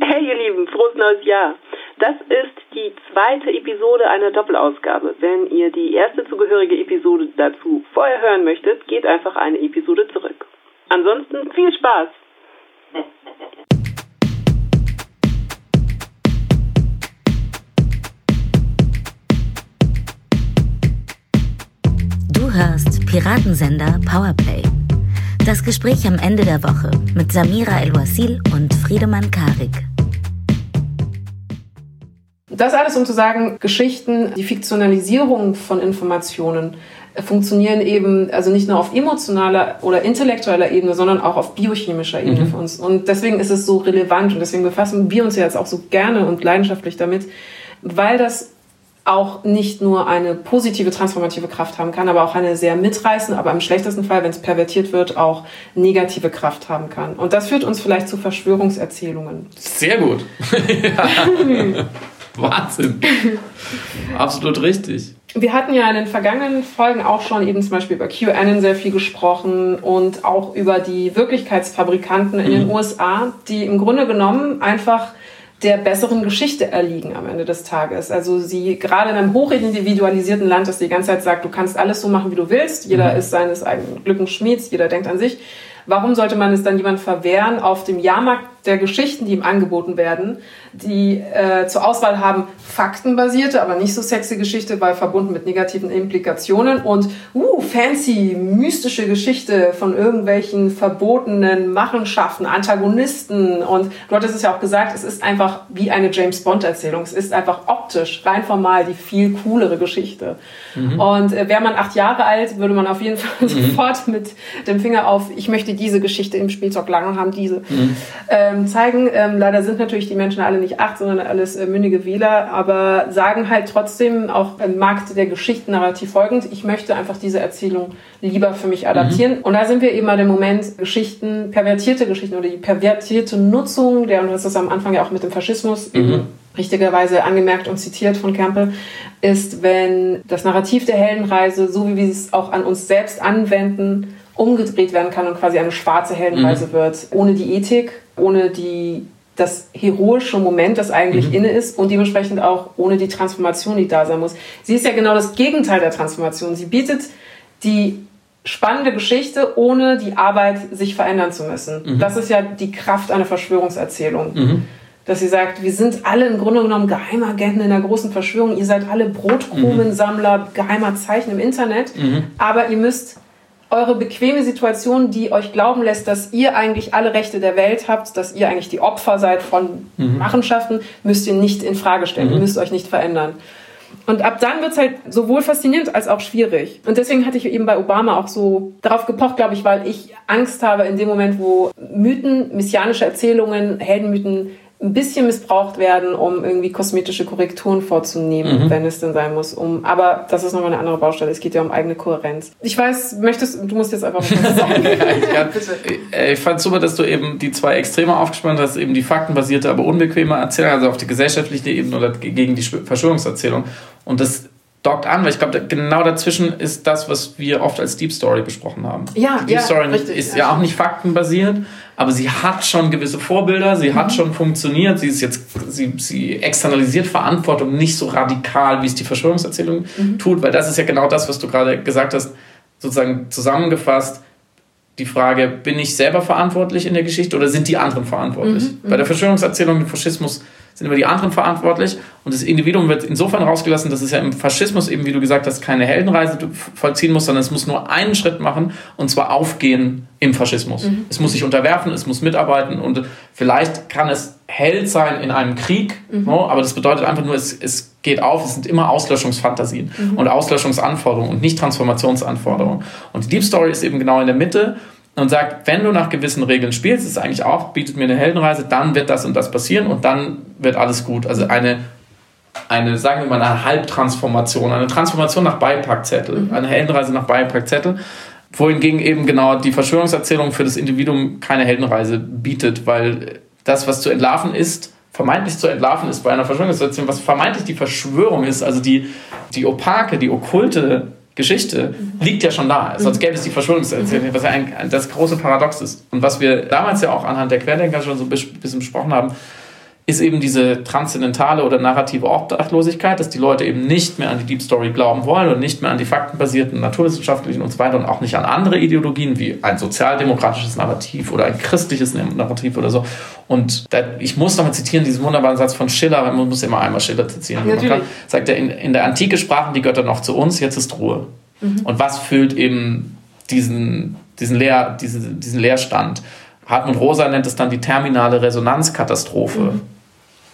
Hey ihr Lieben, frohes neues Jahr. Das ist die zweite Episode einer Doppelausgabe. Wenn ihr die erste zugehörige Episode dazu vorher hören möchtet, geht einfach eine Episode zurück. Ansonsten viel Spaß! Du hörst Piratensender Powerplay. Das Gespräch am Ende der Woche mit Samira El-Wasil und Friedemann Karik. Das alles, um zu sagen, Geschichten, die Fiktionalisierung von Informationen funktionieren eben also nicht nur auf emotionaler oder intellektueller Ebene, sondern auch auf biochemischer Ebene mhm. für uns. Und deswegen ist es so relevant und deswegen befassen wir uns ja jetzt auch so gerne und leidenschaftlich damit, weil das auch nicht nur eine positive transformative Kraft haben kann, aber auch eine sehr mitreißende, aber im schlechtesten Fall, wenn es pervertiert wird, auch negative Kraft haben kann. Und das führt uns vielleicht zu Verschwörungserzählungen. Sehr gut. Wahnsinn. Absolut richtig. Wir hatten ja in den vergangenen Folgen auch schon eben zum Beispiel über QAnon sehr viel gesprochen und auch über die Wirklichkeitsfabrikanten in mhm. den USA, die im Grunde genommen einfach der besseren Geschichte erliegen am Ende des Tages. Also sie gerade in einem hochindividualisierten Land, das die ganze Zeit sagt, du kannst alles so machen, wie du willst. Jeder mhm. ist seines eigenen Glückens Schmieds, jeder denkt an sich. Warum sollte man es dann jemand verwehren, auf dem Jahrmarkt der Geschichten, die ihm angeboten werden, die äh, zur Auswahl haben faktenbasierte, aber nicht so sexy Geschichte, weil verbunden mit negativen Implikationen und uh, fancy, mystische Geschichte von irgendwelchen verbotenen Machenschaften, Antagonisten. Und du hattest es ja auch gesagt, es ist einfach wie eine James Bond-Erzählung. Es ist einfach optisch, rein formal die viel coolere Geschichte. Mhm. Und äh, wäre man acht Jahre alt, würde man auf jeden Fall mhm. sofort mit dem Finger auf, ich möchte diese Geschichte im Spielzeug lang und haben diese. Mhm. Äh, ähm, zeigen. Ähm, leider sind natürlich die Menschen alle nicht acht, sondern alles äh, mündige Wähler, aber sagen halt trotzdem auch im Markt der Geschichten narrativ folgend, ich möchte einfach diese Erzählung lieber für mich adaptieren. Mhm. Und da sind wir eben bei dem Moment Geschichten, pervertierte Geschichten oder die pervertierte Nutzung, der, und das ist am Anfang ja auch mit dem Faschismus mhm. richtigerweise angemerkt und zitiert von Campbell, ist, wenn das Narrativ der Heldenreise, so wie wir es auch an uns selbst anwenden, umgedreht werden kann und quasi eine schwarze Heldenreise mhm. wird, ohne die Ethik, ohne die das heroische Moment, das eigentlich mhm. inne ist und dementsprechend auch ohne die Transformation, die da sein muss. Sie ist ja genau das Gegenteil der Transformation. Sie bietet die spannende Geschichte, ohne die Arbeit sich verändern zu müssen. Mhm. Das ist ja die Kraft einer Verschwörungserzählung. Mhm. Dass sie sagt, wir sind alle im Grunde genommen Geheimagenten in der großen Verschwörung. Ihr seid alle Brotkrumensammler geheimer Zeichen im Internet. Mhm. Aber ihr müsst eure bequeme Situation, die euch glauben lässt, dass ihr eigentlich alle Rechte der Welt habt, dass ihr eigentlich die Opfer seid von mhm. Machenschaften, müsst ihr nicht in Frage stellen. Mhm. Ihr müsst euch nicht verändern. Und ab dann wird es halt sowohl faszinierend als auch schwierig. Und deswegen hatte ich eben bei Obama auch so darauf gepocht, glaube ich, weil ich Angst habe in dem Moment, wo Mythen, messianische Erzählungen, Heldenmythen ein bisschen missbraucht werden, um irgendwie kosmetische Korrekturen vorzunehmen, mhm. wenn es denn sein muss. Um, aber das ist nochmal eine andere Baustelle. Es geht ja um eigene Kohärenz. Ich weiß, möchtest du musst jetzt einfach was sagen. ja, ich fand super, dass du eben die zwei Extreme aufgespannt hast, eben die faktenbasierte, aber unbequeme Erzählung, also auf die gesellschaftliche Ebene oder gegen die Verschwörungserzählung. Und das dockt an, weil ich glaube, genau dazwischen ist das, was wir oft als Deep Story besprochen haben. Ja, die Deep ja, Story richtig, ist ja, ja auch nicht faktenbasiert, aber sie hat schon gewisse Vorbilder, sie mhm. hat schon funktioniert, sie ist jetzt, sie, sie externalisiert Verantwortung nicht so radikal, wie es die Verschwörungserzählung mhm. tut, weil das ist ja genau das, was du gerade gesagt hast, sozusagen zusammengefasst, die Frage, bin ich selber verantwortlich in der Geschichte oder sind die anderen verantwortlich? Mhm. Bei der Verschwörungserzählung, dem Faschismus, sind immer die anderen verantwortlich und das Individuum wird insofern rausgelassen, dass es ja im Faschismus eben, wie du gesagt hast, keine Heldenreise vollziehen muss, sondern es muss nur einen Schritt machen und zwar aufgehen im Faschismus. Mhm. Es muss sich unterwerfen, es muss mitarbeiten und vielleicht kann es Held sein in einem Krieg, mhm. no, aber das bedeutet einfach nur, es, es geht auf, es sind immer Auslöschungsfantasien mhm. und Auslöschungsanforderungen und nicht Transformationsanforderungen. Und die Deep Story ist eben genau in der Mitte und sagt, wenn du nach gewissen Regeln spielst, ist eigentlich auch, bietet mir eine Heldenreise, dann wird das und das passieren und dann wird alles gut. Also eine, eine sagen wir mal, eine Halbtransformation, eine Transformation nach Beipackzettel, mhm. eine Heldenreise nach Beipackzettel, wohingegen eben genau die Verschwörungserzählung für das Individuum keine Heldenreise bietet, weil das, was zu entlarven ist, vermeintlich zu entlarven ist bei einer Verschwörungserzählung, was vermeintlich die Verschwörung ist, also die, die opake, die okkulte Geschichte liegt ja schon da. Sonst gäbe es die Verschwörungserzählung, was ja ein, das große Paradox ist. Und was wir damals ja auch anhand der Querdenker schon so ein bisschen besprochen haben, ist eben diese transzendentale oder narrative Obdachlosigkeit, dass die Leute eben nicht mehr an die Deep Story glauben wollen und nicht mehr an die faktenbasierten, naturwissenschaftlichen und so weiter und auch nicht an andere Ideologien wie ein sozialdemokratisches Narrativ oder ein christliches Narrativ oder so. Und ich muss nochmal zitieren, diesen wunderbaren Satz von Schiller, man muss immer einmal Schiller zitieren. Man kann, sagt er, in, in der Antike sprachen die Götter noch zu uns, jetzt ist Ruhe. Mhm. Und was füllt eben diesen, diesen, Leer, diese, diesen Leerstand? Hartmut Rosa nennt es dann die terminale Resonanzkatastrophe. Mhm.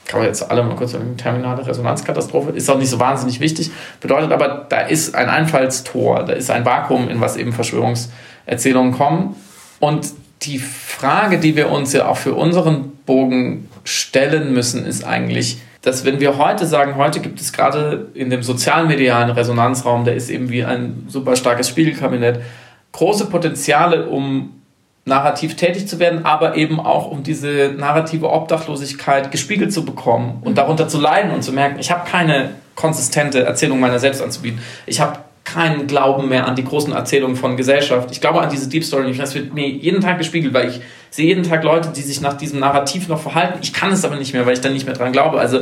Kann man jetzt alle mal kurz sagen, terminale Resonanzkatastrophe. Ist auch nicht so wahnsinnig wichtig. Bedeutet aber, da ist ein Einfallstor, da ist ein Vakuum, in was eben Verschwörungserzählungen kommen. Und die Frage, die wir uns ja auch für unseren Bogen stellen müssen, ist eigentlich, dass wenn wir heute sagen, heute gibt es gerade in dem sozialmedialen Resonanzraum, der ist eben wie ein super starkes Spiegelkabinett, große Potenziale, um narrativ tätig zu werden, aber eben auch um diese narrative Obdachlosigkeit gespiegelt zu bekommen und darunter zu leiden und zu merken, ich habe keine konsistente Erzählung meiner selbst anzubieten. Ich habe keinen Glauben mehr an die großen Erzählungen von Gesellschaft. Ich glaube an diese Deep Story nicht. Das wird mir jeden Tag gespiegelt, weil ich sehe jeden Tag Leute, die sich nach diesem Narrativ noch verhalten. Ich kann es aber nicht mehr, weil ich dann nicht mehr dran glaube. Also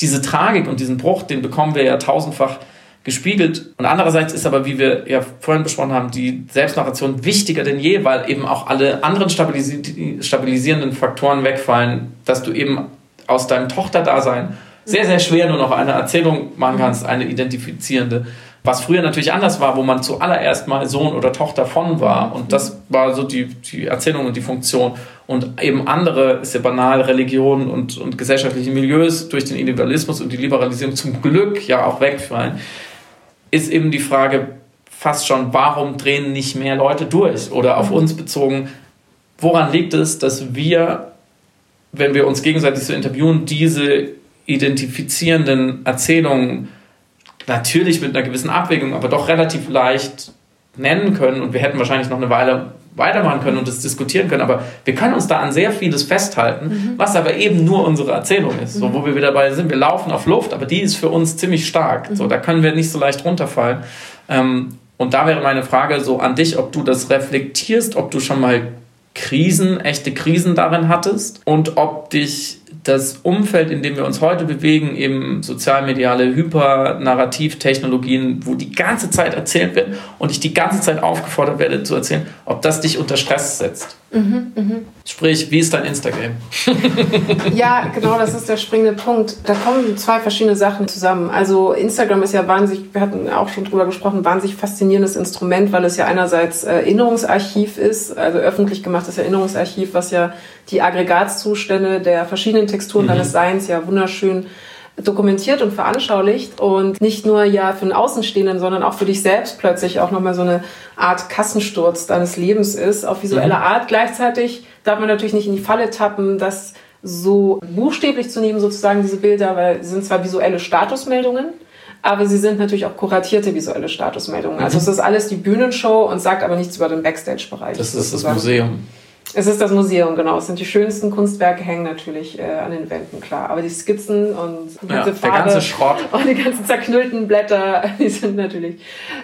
diese Tragik und diesen Bruch, den bekommen wir ja tausendfach gespiegelt. Und andererseits ist aber, wie wir ja vorhin besprochen haben, die Selbstnarration wichtiger denn je, weil eben auch alle anderen stabilisi stabilisierenden Faktoren wegfallen, dass du eben aus deinem Tochterdasein sehr, sehr schwer nur noch eine Erzählung machen kannst, eine identifizierende. Was früher natürlich anders war, wo man zuallererst mal Sohn oder Tochter von war. Und das war so die, die Erzählung und die Funktion. Und eben andere, ist ja banal, Religionen und, und gesellschaftliche Milieus durch den Individualismus und die Liberalisierung zum Glück ja auch wegfallen ist eben die Frage fast schon, warum drehen nicht mehr Leute durch? Oder auf uns bezogen, woran liegt es, dass wir, wenn wir uns gegenseitig so interviewen, diese identifizierenden Erzählungen natürlich mit einer gewissen Abwägung, aber doch relativ leicht nennen können und wir hätten wahrscheinlich noch eine Weile weitermachen können und das diskutieren können, aber wir können uns da an sehr vieles festhalten, mhm. was aber eben nur unsere Erzählung ist, so wo wir wieder dabei sind. Wir laufen auf Luft, aber die ist für uns ziemlich stark. Mhm. So, da können wir nicht so leicht runterfallen. Ähm, und da wäre meine Frage so an dich, ob du das reflektierst, ob du schon mal Krisen, echte Krisen darin hattest und ob dich das Umfeld, in dem wir uns heute bewegen, eben sozialmediale Hypernarrativtechnologien, wo die ganze Zeit erzählt wird und ich die ganze Zeit aufgefordert werde zu erzählen, ob das dich unter Stress setzt. Mhm, mh. Sprich, wie ist dein Instagram? ja, genau, das ist der springende Punkt. Da kommen zwei verschiedene Sachen zusammen. Also Instagram ist ja wahnsinnig, wir hatten auch schon drüber gesprochen, wahnsinnig faszinierendes Instrument, weil es ja einerseits Erinnerungsarchiv ist, also öffentlich gemachtes Erinnerungsarchiv, was ja die Aggregatzustände der verschiedenen Texturen mhm. deines Seins ja wunderschön dokumentiert und veranschaulicht und nicht nur ja für den Außenstehenden, sondern auch für dich selbst plötzlich auch nochmal so eine Art Kassensturz deines Lebens ist, auf visuelle mhm. Art. Gleichzeitig darf man natürlich nicht in die Falle tappen, das so buchstäblich zu nehmen, sozusagen diese Bilder, weil sie sind zwar visuelle Statusmeldungen, aber sie sind natürlich auch kuratierte visuelle Statusmeldungen. Also mhm. es ist alles die Bühnenshow und sagt aber nichts über den Backstage-Bereich. Das ist sozusagen. das Museum. Es ist das Museum, genau. Es sind die schönsten Kunstwerke, hängen natürlich äh, an den Wänden, klar. Aber die Skizzen und die ganze ja, Farbe der ganze Schrott und die ganzen zerknüllten Blätter, die sind natürlich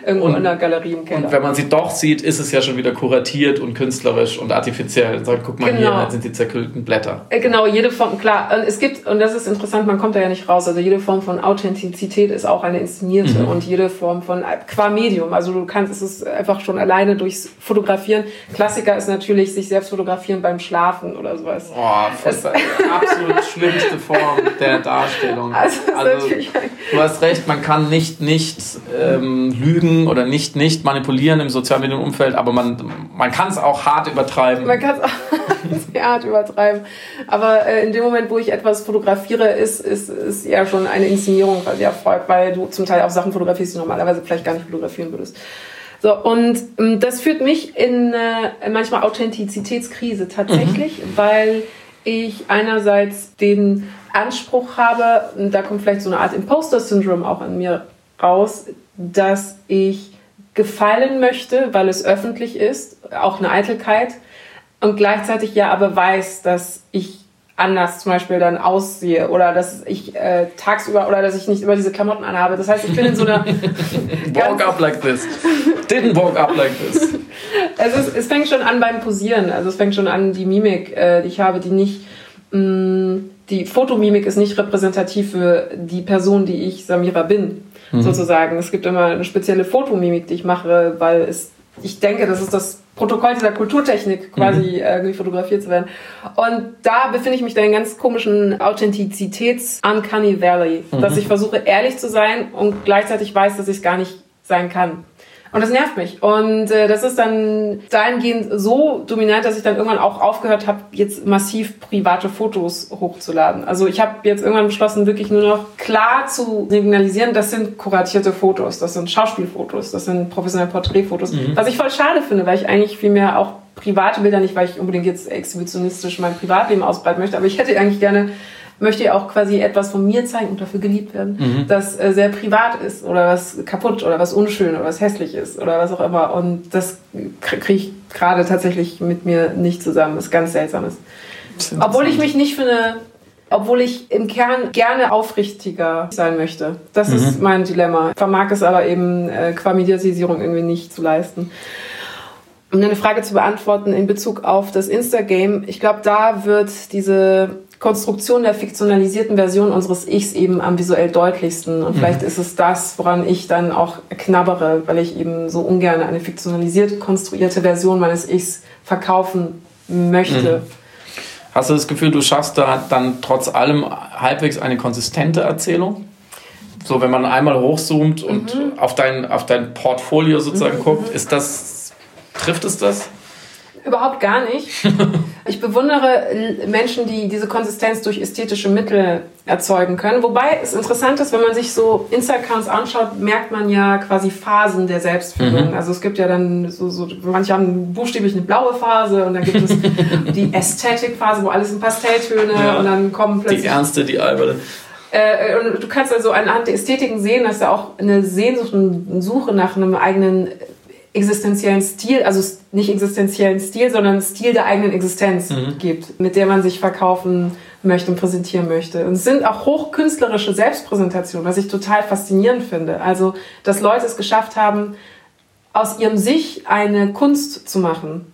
irgendwo und, in der Galerie im Keller. Und wenn man sie doch sieht, ist es ja schon wieder kuratiert und künstlerisch und artifiziell. Und sagt, guck mal genau. hier, sind die zerknüllten Blätter. Äh, genau, jede Form, klar. Und es gibt, und das ist interessant, man kommt da ja nicht raus, also jede Form von Authentizität ist auch eine inszenierte mhm. und jede Form von, qua Medium. Also du kannst, es einfach schon alleine durchs Fotografieren. Klassiker ist natürlich, sich selbst fotografieren beim Schlafen oder sowas. Boah, das absolut schlimmste Form der Darstellung. Also, also du hast recht, man kann nicht nicht ähm, lügen oder nicht nicht manipulieren im Sozialmedienumfeld, aber man, man kann es auch hart übertreiben. Man kann es auch sehr hart übertreiben. Aber äh, in dem Moment, wo ich etwas fotografiere, ist, ist, ist ja schon eine Inszenierung quasi erfolgt, weil du zum Teil auch Sachen fotografierst, die du normalerweise vielleicht gar nicht fotografieren würdest. So, und ähm, das führt mich in äh, manchmal Authentizitätskrise tatsächlich, mhm. weil ich einerseits den Anspruch habe, da kommt vielleicht so eine Art Imposter-Syndrom auch in mir raus, dass ich gefallen möchte, weil es öffentlich ist, auch eine Eitelkeit, und gleichzeitig ja aber weiß, dass ich anders zum Beispiel dann aussehe oder dass ich äh, tagsüber oder dass ich nicht immer diese Klamotten anhabe. Das heißt, ich bin in so einer... walk up like this. Didn't walk up like this. Also es, es fängt schon an beim Posieren. Also es fängt schon an, die Mimik, äh, die ich habe, die nicht mh, mm, die Fotomimik ist nicht repräsentativ für die Person, die ich Samira bin, mhm. sozusagen. Es gibt immer eine spezielle Fotomimik, die ich mache, weil es, ich denke, das ist das Protokoll dieser Kulturtechnik, quasi mhm. äh, fotografiert zu werden. Und da befinde ich mich da in ganz komischen Authentizitäts-Uncanny Valley, mhm. dass ich versuche, ehrlich zu sein und gleichzeitig weiß, dass ich es gar nicht sein kann. Und das nervt mich. Und äh, das ist dann dahingehend so dominant, dass ich dann irgendwann auch aufgehört habe, jetzt massiv private Fotos hochzuladen. Also ich habe jetzt irgendwann beschlossen, wirklich nur noch klar zu signalisieren, das sind kuratierte Fotos, das sind Schauspielfotos, das sind professionelle Porträtfotos. Mhm. Was ich voll schade finde, weil ich eigentlich viel mehr auch private Bilder, nicht weil ich unbedingt jetzt exhibitionistisch mein Privatleben ausbreiten möchte, aber ich hätte eigentlich gerne möchte ja auch quasi etwas von mir zeigen und dafür geliebt werden, mhm. das äh, sehr privat ist oder was kaputt oder was unschön oder was hässlich ist oder was auch immer. Und das kriege ich gerade tatsächlich mit mir nicht zusammen. Das ist ganz seltsames. Obwohl ich mich nicht für eine obwohl ich im Kern gerne aufrichtiger sein möchte. Das mhm. ist mein Dilemma. Vermag es aber eben äh, qua Mediatisierung irgendwie nicht zu leisten. Um eine Frage zu beantworten in Bezug auf das Instagame, ich glaube, da wird diese Konstruktion der fiktionalisierten Version unseres Ichs eben am visuell deutlichsten. Und vielleicht mhm. ist es das, woran ich dann auch knabbere, weil ich eben so ungern eine fiktionalisiert konstruierte Version meines Ichs verkaufen möchte. Mhm. Hast du das Gefühl, du schaffst da dann trotz allem halbwegs eine konsistente Erzählung? So, wenn man einmal hochzoomt und mhm. auf, dein, auf dein Portfolio sozusagen mhm. guckt, ist das, trifft es das? Überhaupt gar nicht. Ich bewundere Menschen, die diese Konsistenz durch ästhetische Mittel erzeugen können. Wobei es interessant ist, wenn man sich so Insta-Accounts anschaut, merkt man ja quasi Phasen der Selbstführung. Mhm. Also es gibt ja dann so, so, manche haben buchstäblich eine blaue Phase und dann gibt es die Ästhetik-Phase, wo alles in Pastelltöne ja. und dann kommen plötzlich... Die ernste, die alberne. Äh, und du kannst also anhand der Ästhetiken sehen, dass da auch eine Sehnsucht und Suche nach einem eigenen existenziellen Stil, also nicht existenziellen Stil, sondern Stil der eigenen Existenz mhm. gibt, mit der man sich verkaufen möchte und präsentieren möchte. Und es sind auch hochkünstlerische Selbstpräsentationen, was ich total faszinierend finde. Also, dass Leute es geschafft haben, aus ihrem Sich eine Kunst zu machen.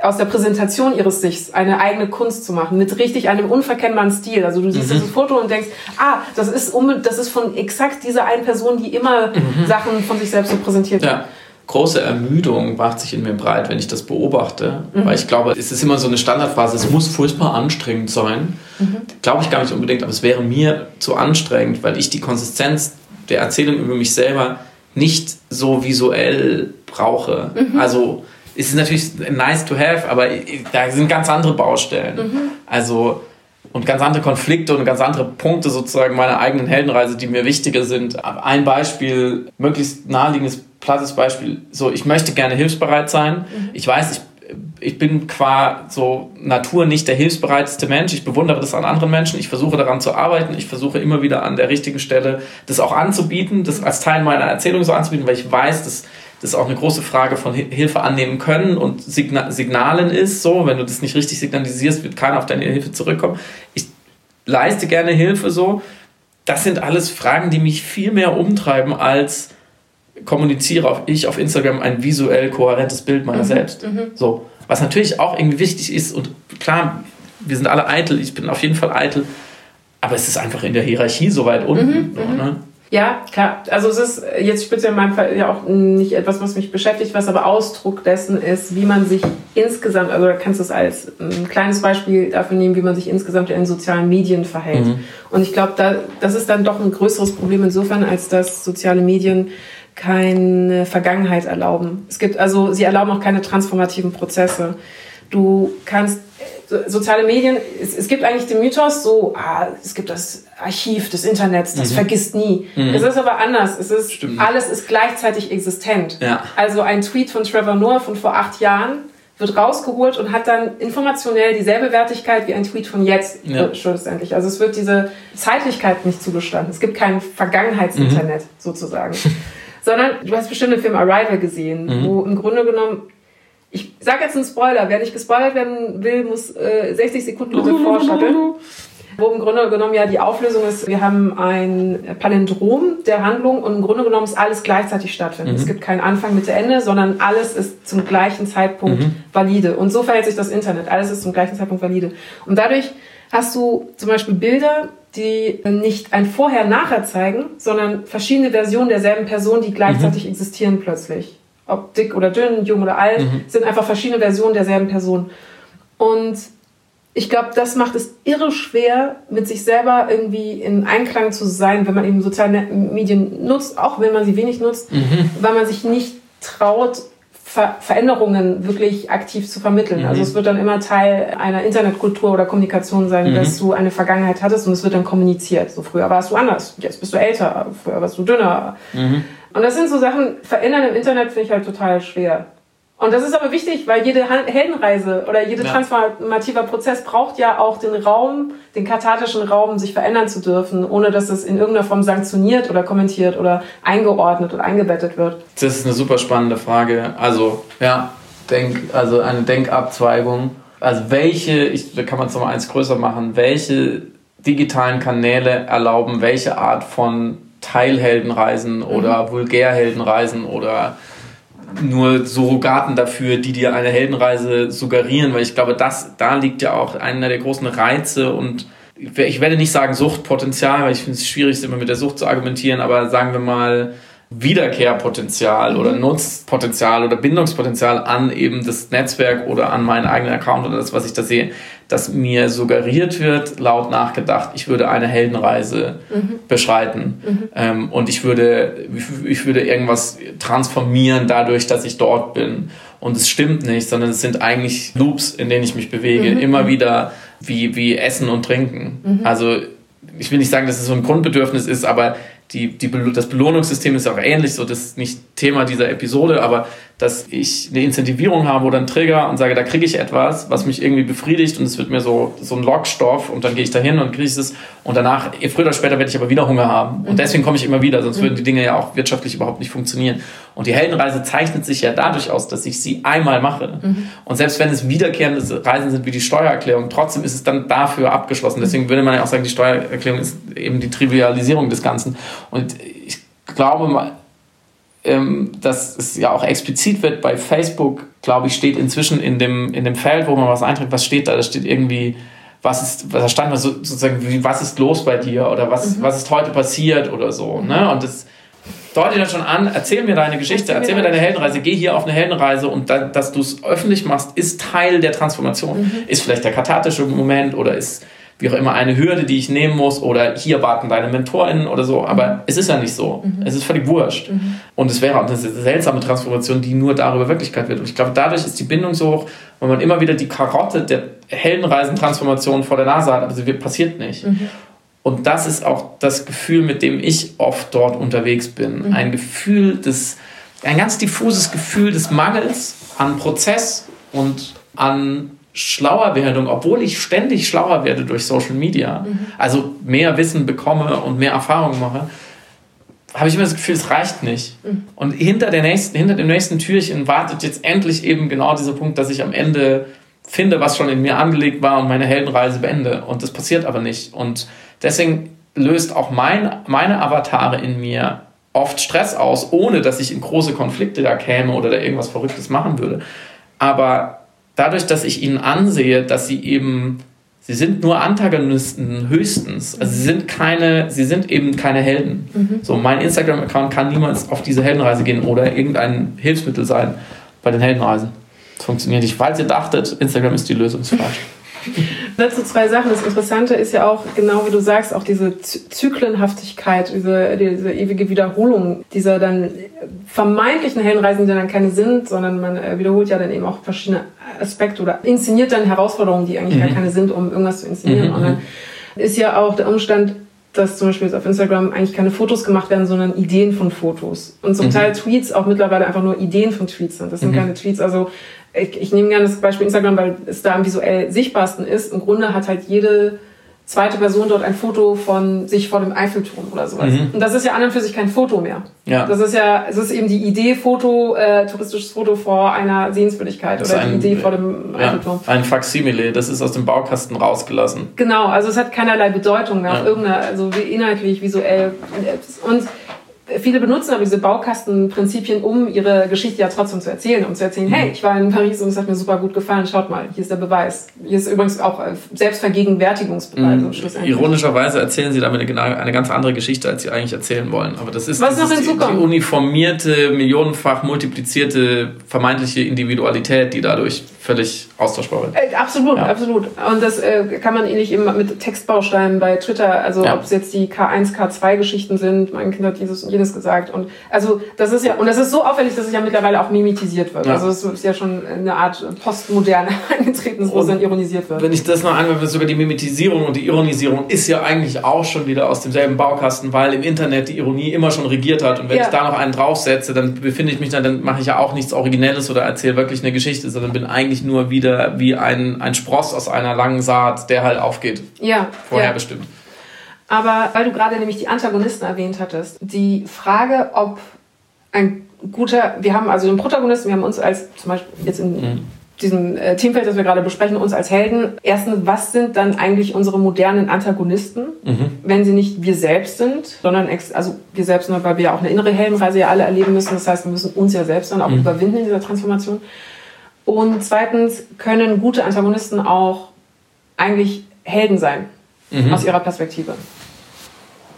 Aus der Präsentation ihres Sichs eine eigene Kunst zu machen, mit richtig einem unverkennbaren Stil. Also du siehst mhm. dieses Foto und denkst, ah, das ist, um, das ist von exakt dieser einen Person, die immer mhm. Sachen von sich selbst so präsentiert ja. hat große Ermüdung macht sich in mir breit, wenn ich das beobachte. Mhm. Weil ich glaube, es ist immer so eine Standardphrase, es muss furchtbar anstrengend sein. Mhm. Glaube ich gar nicht unbedingt, aber es wäre mir zu anstrengend, weil ich die Konsistenz der Erzählung über mich selber nicht so visuell brauche. Mhm. Also es ist natürlich nice to have, aber da sind ganz andere Baustellen. Mhm. Also und ganz andere Konflikte und ganz andere Punkte sozusagen meiner eigenen Heldenreise, die mir wichtiger sind. Ein Beispiel, möglichst naheliegendes plattes Beispiel, so ich möchte gerne hilfsbereit sein. Mhm. Ich weiß, ich, ich bin qua so Natur nicht der hilfsbereiteste Mensch. Ich bewundere das an anderen Menschen. Ich versuche daran zu arbeiten. Ich versuche immer wieder an der richtigen Stelle das auch anzubieten, das als Teil meiner Erzählung so anzubieten, weil ich weiß, dass das auch eine große Frage von Hilfe annehmen können und Signa Signalen ist. So, wenn du das nicht richtig signalisierst, wird keiner auf deine Hilfe zurückkommen. Ich leiste gerne Hilfe so. Das sind alles Fragen, die mich viel mehr umtreiben als kommuniziere auf, ich auf Instagram ein visuell kohärentes Bild meiner mhm. selbst. Mhm. So, was natürlich auch irgendwie wichtig ist und klar, wir sind alle eitel, ich bin auf jeden Fall eitel, aber es ist einfach in der Hierarchie so weit unten. Mhm. So, mhm. ne? Ja, klar. Also es ist jetzt speziell in meinem Fall ja auch nicht etwas, was mich beschäftigt, was aber Ausdruck dessen ist, wie man sich insgesamt, also da kannst du es als ein kleines Beispiel dafür nehmen, wie man sich insgesamt in sozialen Medien verhält. Mhm. Und ich glaube, da, das ist dann doch ein größeres Problem insofern, als dass soziale Medien keine Vergangenheit erlauben. Es gibt also, sie erlauben auch keine transformativen Prozesse. Du kannst soziale Medien, es, es, gibt eigentlich den Mythos so, ah, es gibt das Archiv des Internets, das mhm. vergisst nie. Mhm. Es ist aber anders. Es ist, Stimmt. alles ist gleichzeitig existent. Ja. Also ein Tweet von Trevor Noah von vor acht Jahren wird rausgeholt und hat dann informationell dieselbe Wertigkeit wie ein Tweet von jetzt ja. schlussendlich. Also es wird diese Zeitlichkeit nicht zugestanden. Es gibt kein Vergangenheitsinternet mhm. sozusagen. sondern du hast bestimmt den Film Arrival gesehen, mhm. wo im Grunde genommen, ich sage jetzt einen Spoiler, wer nicht gespoilert werden will, muss äh, 60 Sekunden bitte vorschatteln. wo im Grunde genommen ja die Auflösung ist, wir haben ein Palindrom der Handlung und im Grunde genommen ist alles gleichzeitig stattfindet. Mhm. Es gibt keinen Anfang, Mitte, Ende, sondern alles ist zum gleichen Zeitpunkt mhm. valide. Und so verhält sich das Internet. Alles ist zum gleichen Zeitpunkt valide. Und dadurch hast du zum Beispiel Bilder, die nicht ein Vorher-Nachher zeigen, sondern verschiedene Versionen derselben Person, die gleichzeitig mhm. existieren plötzlich. Ob dick oder dünn, jung oder alt, mhm. sind einfach verschiedene Versionen derselben Person. Und ich glaube, das macht es irre schwer, mit sich selber irgendwie in Einklang zu sein, wenn man eben soziale Medien nutzt, auch wenn man sie wenig nutzt, mhm. weil man sich nicht traut, Ver Veränderungen wirklich aktiv zu vermitteln. Also mhm. Also es wird dann immer Teil einer Internetkultur oder Kommunikation sein, mhm. dass du eine Vergangenheit hattest und es wird dann kommuniziert. So früher warst du anders, jetzt bist du älter, früher warst du dünner. Mhm. Und das sind so Sachen, verändern im Internet finde ich halt total schwer. Und das ist aber wichtig, weil jede Heldenreise oder jeder ja. transformativer Prozess braucht ja auch den Raum, den kathartischen Raum, sich verändern zu dürfen, ohne dass es in irgendeiner Form sanktioniert oder kommentiert oder eingeordnet oder eingebettet wird. Das ist eine super spannende Frage. Also, ja, denk, also eine Denkabzweigung. Also welche, ich, da kann man es nochmal eins größer machen, welche digitalen Kanäle erlauben welche Art von Teilheldenreisen oder mhm. Vulgärheldenreisen oder nur Surrogaten dafür, die dir eine Heldenreise suggerieren, weil ich glaube, das, da liegt ja auch einer der großen Reize und ich werde nicht sagen Suchtpotenzial, weil ich finde es schwierig, immer mit der Sucht zu argumentieren, aber sagen wir mal, Wiederkehrpotenzial oder mhm. Nutzpotenzial oder Bindungspotenzial an eben das Netzwerk oder an meinen eigenen Account oder das, was ich da sehe, dass mir suggeriert wird, laut nachgedacht, ich würde eine Heldenreise mhm. beschreiten mhm. Ähm, und ich würde, ich würde irgendwas transformieren dadurch, dass ich dort bin. Und es stimmt nicht, sondern es sind eigentlich Loops, in denen ich mich bewege, mhm. immer wieder wie, wie Essen und Trinken. Mhm. Also ich will nicht sagen, dass es so ein Grundbedürfnis ist, aber die, die, das Belohnungssystem ist auch ähnlich, so das ist nicht Thema dieser Episode, aber dass ich eine Incentivierung habe oder einen Trigger und sage, da kriege ich etwas, was mich irgendwie befriedigt und es wird mir so, so ein Lockstoff und dann gehe ich dahin und kriege ich es und danach, früher oder später werde ich aber wieder Hunger haben und mhm. deswegen komme ich immer wieder, sonst würden die Dinge ja auch wirtschaftlich überhaupt nicht funktionieren. Und die Heldenreise zeichnet sich ja dadurch aus, dass ich sie einmal mache. Mhm. Und selbst wenn es wiederkehrende Reisen sind wie die Steuererklärung, trotzdem ist es dann dafür abgeschlossen. Deswegen würde man ja auch sagen, die Steuererklärung ist eben die Trivialisierung des Ganzen. Und ich glaube mal, ähm, dass es ja auch explizit wird bei Facebook, glaube ich, steht inzwischen in dem, in dem Feld, wo man was einträgt, was steht da? Da steht irgendwie, was ist, was da stand sozusagen, wie, was ist los bei dir oder was, mhm. was ist heute passiert oder so. Ne? Und das deute dann schon an, erzähl mir deine Geschichte, erzähl, mir deine Heldenreise, geh hier auf eine Heldenreise und dann, dass du es öffentlich machst, ist Teil der Transformation. Mhm. Ist vielleicht der kathartische Moment oder ist wie auch immer eine Hürde, die ich nehmen muss oder hier warten deine MentorInnen oder so. Aber mhm. es ist ja nicht so. Mhm. Es ist völlig wurscht. Mhm. Und es wäre auch eine seltsame Transformation, die nur darüber Wirklichkeit wird. Und ich glaube, dadurch ist die Bindung so hoch, weil man immer wieder die Karotte der Heldenreisentransformation vor der Nase hat, aber sie passiert nicht. Mhm. Und das ist auch das Gefühl, mit dem ich oft dort unterwegs bin. Mhm. Ein Gefühl des, ein ganz diffuses Gefühl des Mangels an Prozess und an Schlauerwerdung, obwohl ich ständig schlauer werde durch Social Media, mhm. also mehr Wissen bekomme und mehr Erfahrungen mache, habe ich immer das Gefühl, es reicht nicht. Mhm. Und hinter, der nächsten, hinter dem nächsten Türchen wartet jetzt endlich eben genau dieser Punkt, dass ich am Ende finde, was schon in mir angelegt war und meine Heldenreise beende. Und das passiert aber nicht. Und deswegen löst auch mein, meine Avatare in mir oft Stress aus, ohne dass ich in große Konflikte da käme oder da irgendwas Verrücktes machen würde. Aber dadurch, dass ich ihnen ansehe, dass sie eben, sie sind nur Antagonisten höchstens. Also sie sind keine, sie sind eben keine Helden. Mhm. So, mein Instagram-Account kann niemals auf diese Heldenreise gehen oder irgendein Hilfsmittel sein bei den Heldenreisen. Das funktioniert nicht. Falls ihr dachtet, Instagram ist die Lösung zu falsch. Dazu zwei Sachen. Das Interessante ist ja auch, genau wie du sagst, auch diese Zyklenhaftigkeit, diese, diese ewige Wiederholung dieser dann vermeintlichen Heldenreisen, die dann keine sind, sondern man äh, wiederholt ja dann eben auch verschiedene Aspekte oder inszeniert dann Herausforderungen, die eigentlich mhm. gar keine sind, um irgendwas zu inszenieren. Mhm. Und dann mhm. ist ja auch der Umstand, dass zum Beispiel jetzt auf Instagram eigentlich keine Fotos gemacht werden, sondern Ideen von Fotos. Und zum mhm. Teil Tweets auch mittlerweile einfach nur Ideen von Tweets sind. Das sind mhm. keine Tweets. Also ich, ich nehme gerne das Beispiel Instagram, weil es da am visuell sichtbarsten ist. Im Grunde hat halt jede zweite Person dort ein Foto von sich vor dem Eiffelturm oder sowas. Mhm. Und das ist ja an und für sich kein Foto mehr. Ja. Das ist ja, es ist eben die Idee Foto, äh, touristisches Foto vor einer Sehenswürdigkeit oder ein, die Idee vor dem Eiffelturm. Ja, ein Faksimile, das ist aus dem Baukasten rausgelassen. Genau, also es hat keinerlei Bedeutung mehr ja. auf irgendeiner, also inhaltlich, visuell. Und viele benutzen aber diese Baukastenprinzipien, um ihre Geschichte ja trotzdem zu erzählen, um zu erzählen, hey, ich war in Paris und es hat mir super gut gefallen, schaut mal, hier ist der Beweis. Hier ist übrigens auch äh, Selbstvergegenwärtigungsbeweis. Mhm. Ironischerweise erzählen sie damit eine, eine, ganz andere Geschichte, als sie eigentlich erzählen wollen. Aber das ist, Was noch die, die uniformierte, millionenfach multiplizierte vermeintliche Individualität, die dadurch völlig austauschbar wird. Äh, absolut, ja. absolut. Und das äh, kann man ähnlich eben mit Textbausteinen bei Twitter, also ja. ob es jetzt die K1, K2 Geschichten sind, mein Kind hat dieses und jenes gesagt. Und also das ist ja, und das ist so auffällig, dass es ja mittlerweile auch mimetisiert wird. Ja. Also es ist ja schon eine Art Postmoderne eingetreten, wo es dann ironisiert wird. Wenn ich das noch anmerke, sogar die Mimetisierung und die Ironisierung ist ja eigentlich auch schon wieder aus demselben Baukasten, weil im Internet die Ironie immer schon regiert hat. Und wenn ich da noch einen draufsetze, dann befinde ich mich dann, dann mache ich ja auch nichts Originelles oder erzähle wirklich eine Geschichte, sondern bin eigentlich eigentlich nur wieder wie ein, ein Spross aus einer langen Saat, der halt aufgeht. Ja. Vorher ja. bestimmt. Aber weil du gerade nämlich die Antagonisten erwähnt hattest, die Frage, ob ein guter, wir haben also den Protagonisten, wir haben uns als zum Beispiel jetzt in mhm. diesem äh, Teamfeld, das wir gerade besprechen, uns als Helden. Erstens, was sind dann eigentlich unsere modernen Antagonisten, mhm. wenn sie nicht wir selbst sind, sondern ex also wir selbst, weil wir ja auch eine innere Heldenreise ja alle erleben müssen. Das heißt, wir müssen uns ja selbst dann auch mhm. überwinden in dieser Transformation. Und zweitens können gute Antagonisten auch eigentlich Helden sein, mhm. aus ihrer Perspektive.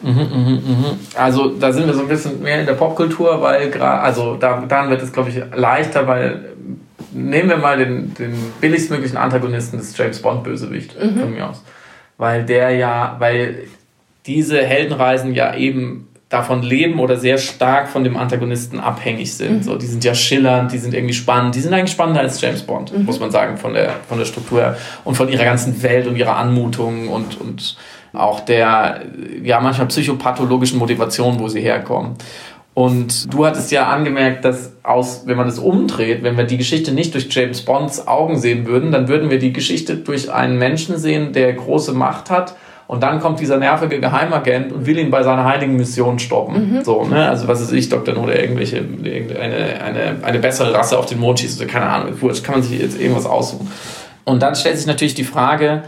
Mhm, mh, mh. Also da sind wir so ein bisschen mehr in der Popkultur, weil gerade, also da, dann wird es, glaube ich, leichter, weil nehmen wir mal den, den billigstmöglichen Antagonisten des James Bond Bösewicht mhm. von mir aus. Weil der ja, weil diese Heldenreisen ja eben davon leben oder sehr stark von dem Antagonisten abhängig sind. Mhm. So, die sind ja schillernd, die sind irgendwie spannend. Die sind eigentlich spannender als James Bond, mhm. muss man sagen, von der, von der Struktur her und von ihrer ganzen Welt und ihrer Anmutung und, und auch der, ja, manchmal psychopathologischen Motivation, wo sie herkommen. Und du hattest ja angemerkt, dass aus, wenn man das umdreht, wenn wir die Geschichte nicht durch James Bonds Augen sehen würden, dann würden wir die Geschichte durch einen Menschen sehen, der große Macht hat und dann kommt dieser nervige Geheimagent und will ihn bei seiner heiligen Mission stoppen. Mhm. So, ne? Also was ist ich, Dr. No, der irgendwelche, irgendeine, eine, eine bessere Rasse auf den Mond schießt oder keine Ahnung, wurscht, kann man sich jetzt irgendwas aussuchen. Und dann stellt sich natürlich die Frage,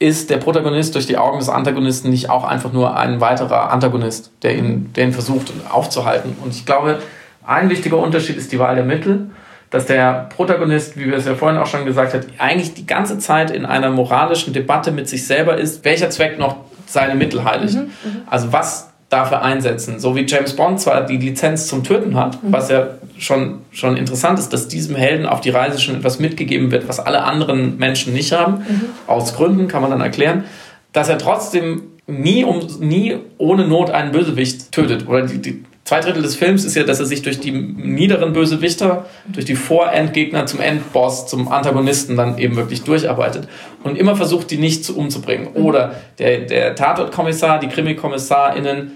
ist der Protagonist durch die Augen des Antagonisten nicht auch einfach nur ein weiterer Antagonist, der ihn, der ihn versucht aufzuhalten? Und ich glaube, ein wichtiger Unterschied ist die Wahl der Mittel dass der Protagonist, wie wir es ja vorhin auch schon gesagt haben, eigentlich die ganze Zeit in einer moralischen Debatte mit sich selber ist, welcher Zweck noch seine Mittel heiligt. Mhm, mhm. also was darf er einsetzen? So wie James Bond zwar die Lizenz zum Töten hat, mhm. was ja schon, schon interessant ist, dass diesem Helden auf die Reise schon etwas mitgegeben wird, was alle anderen Menschen nicht haben. Mhm. Aus Gründen kann man dann erklären, dass er trotzdem nie, um, nie ohne Not einen Bösewicht tötet. Oder die, die, zwei Drittel des Films ist ja, dass er sich durch die niederen Bösewichter, durch die Vorendgegner zum Endboss, zum Antagonisten dann eben wirklich durcharbeitet und immer versucht, die nicht zu umzubringen. Mhm. Oder der, der Tatortkommissar, die KrimikommissarInnen,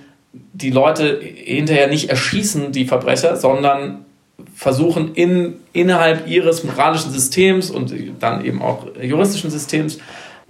die Leute hinterher nicht erschießen, die Verbrecher, sondern versuchen in, innerhalb ihres moralischen Systems und dann eben auch juristischen Systems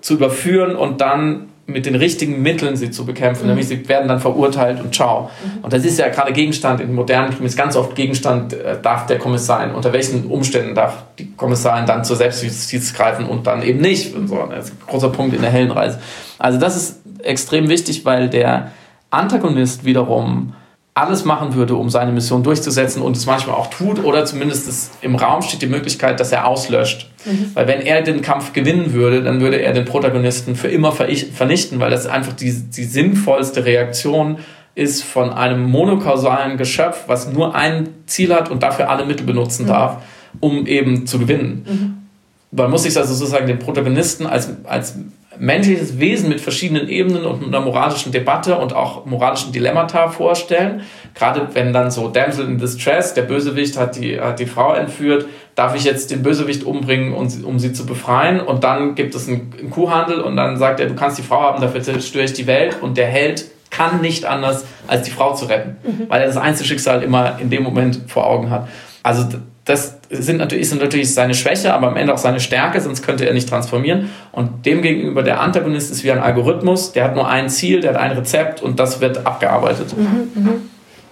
zu überführen und dann mit den richtigen Mitteln sie zu bekämpfen, mhm. nämlich sie werden dann verurteilt und ciao. Mhm. Und das ist ja gerade Gegenstand in modernen Krimis ganz oft Gegenstand, äh, darf der Kommissar, unter welchen Umständen darf die Kommissarin dann zur Selbstjustiz greifen und dann eben nicht. Und so. Das ist ein großer Punkt in der Hellenreise. Also das ist extrem wichtig, weil der Antagonist wiederum alles machen würde, um seine Mission durchzusetzen und es manchmal auch tut oder zumindest es im Raum steht die Möglichkeit, dass er auslöscht. Mhm. Weil wenn er den Kampf gewinnen würde, dann würde er den Protagonisten für immer vernichten, weil das einfach die, die sinnvollste Reaktion ist von einem monokausalen Geschöpf, was nur ein Ziel hat und dafür alle Mittel benutzen mhm. darf, um eben zu gewinnen. Mhm. Man muss sich also sozusagen den Protagonisten als, als menschliches Wesen mit verschiedenen Ebenen und einer moralischen Debatte und auch moralischen Dilemmata vorstellen. Gerade wenn dann so Damsel in Distress, der Bösewicht hat die, hat die Frau entführt, darf ich jetzt den Bösewicht umbringen, um sie, um sie zu befreien? Und dann gibt es einen, einen Kuhhandel und dann sagt er, du kannst die Frau haben, dafür zerstöre ich die Welt. Und der Held kann nicht anders, als die Frau zu retten, mhm. weil er das Einzelschicksal immer in dem Moment vor Augen hat. Also das sind natürlich, ist natürlich seine Schwäche, aber am Ende auch seine Stärke, sonst könnte er nicht transformieren. Und demgegenüber der Antagonist ist wie ein Algorithmus, der hat nur ein Ziel, der hat ein Rezept und das wird abgearbeitet. Mhm, mh.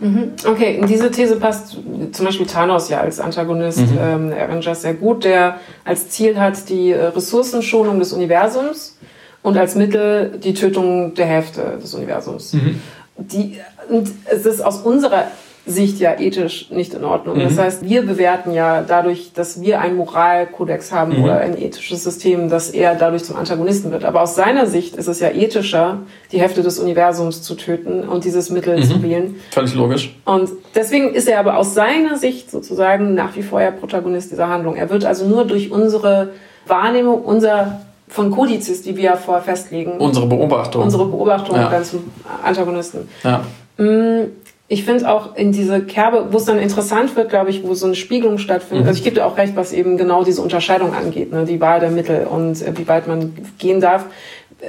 Mhm. Okay, in diese These passt zum Beispiel Thanos ja als Antagonist mhm. ähm, Avengers sehr gut, der als Ziel hat die Ressourcenschonung des Universums und als Mittel die Tötung der Hälfte des Universums. Mhm. Die, und es ist aus unserer Sicht ja ethisch nicht in Ordnung. Mhm. Das heißt, wir bewerten ja dadurch, dass wir einen Moralkodex haben mhm. oder ein ethisches System, dass er dadurch zum Antagonisten wird. Aber aus seiner Sicht ist es ja ethischer, die Hälfte des Universums zu töten und dieses Mittel mhm. zu wählen. Völlig logisch. Und deswegen ist er aber aus seiner Sicht sozusagen nach wie vor ja Protagonist dieser Handlung. Er wird also nur durch unsere Wahrnehmung, unser von Kodizes, die wir ja vorher festlegen. Unsere Beobachtung. Unsere Beobachtung ja. dann zum Antagonisten. Ja. Mm, ich finde auch in diese Kerbe, wo es dann interessant wird, glaube ich, wo so eine Spiegelung stattfindet. Mhm. Also ich gebe dir auch recht, was eben genau diese Unterscheidung angeht, ne? die Wahl der Mittel und äh, wie weit man gehen darf.